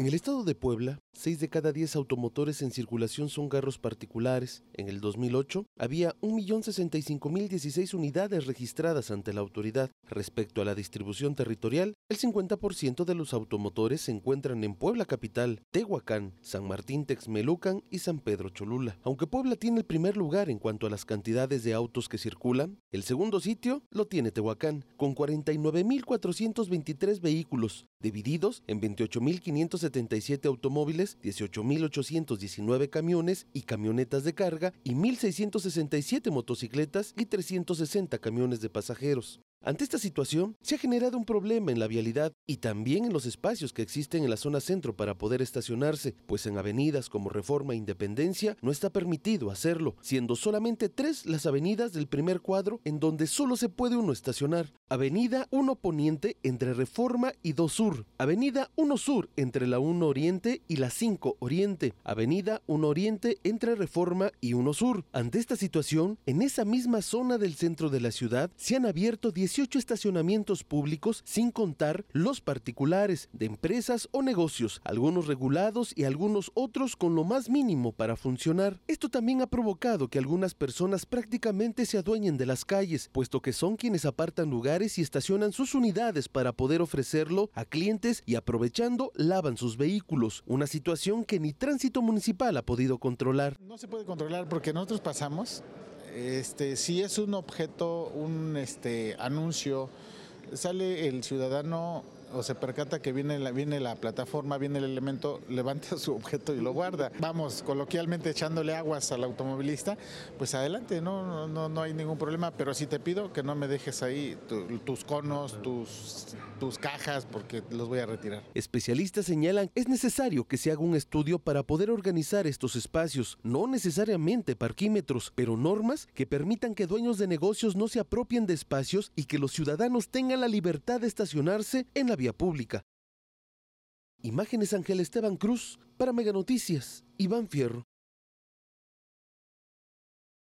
En el estado de Puebla, 6 de cada 10 automotores en circulación son carros particulares. En el 2008 había 1.065.016 unidades registradas ante la autoridad. Respecto a la distribución territorial, el 50% de los automotores se encuentran en Puebla capital, Tehuacán, San Martín Texmelucan y San Pedro Cholula. Aunque Puebla tiene el primer lugar en cuanto a las cantidades de autos que circulan, el segundo sitio lo tiene Tehuacán, con 49.423 vehículos, divididos en 28.577 automóviles, 18.819 camiones y camionetas de carga y 1.667 motocicletas y 360 camiones de pasajeros. Ante esta situación, se ha generado un problema en la vialidad y también en los espacios que existen en la zona centro para poder estacionarse, pues en avenidas como Reforma e Independencia no está permitido hacerlo, siendo solamente tres las avenidas del primer cuadro en donde solo se puede uno estacionar. Avenida 1 Poniente entre Reforma y 2 Sur, Avenida 1 Sur entre la 1 Oriente y la 5 Oriente, Avenida 1 Oriente entre Reforma y 1 Sur. Ante esta situación, en esa misma zona del centro de la ciudad se han abierto 10 18 estacionamientos públicos sin contar los particulares de empresas o negocios, algunos regulados y algunos otros con lo más mínimo para funcionar. Esto también ha provocado que algunas personas prácticamente se adueñen de las calles, puesto que son quienes apartan lugares y estacionan sus unidades para poder ofrecerlo a clientes y aprovechando lavan sus vehículos, una situación que ni tránsito municipal ha podido controlar. No se puede controlar porque nosotros pasamos este, si es un objeto, un este, anuncio, sale el ciudadano o se percata que viene la, viene la plataforma, viene el elemento, levanta su objeto y lo guarda. Vamos, coloquialmente echándole aguas al automovilista, pues adelante, no, no, no hay ningún problema, pero sí te pido que no me dejes ahí tus conos, tus, tus cajas, porque los voy a retirar. Especialistas señalan es necesario que se haga un estudio para poder organizar estos espacios, no necesariamente parquímetros, pero normas que permitan que dueños de negocios no se apropien de espacios y que los ciudadanos tengan la libertad de estacionarse en la vía pública. Imágenes Ángel Esteban Cruz para Mega Noticias, Iván Fierro.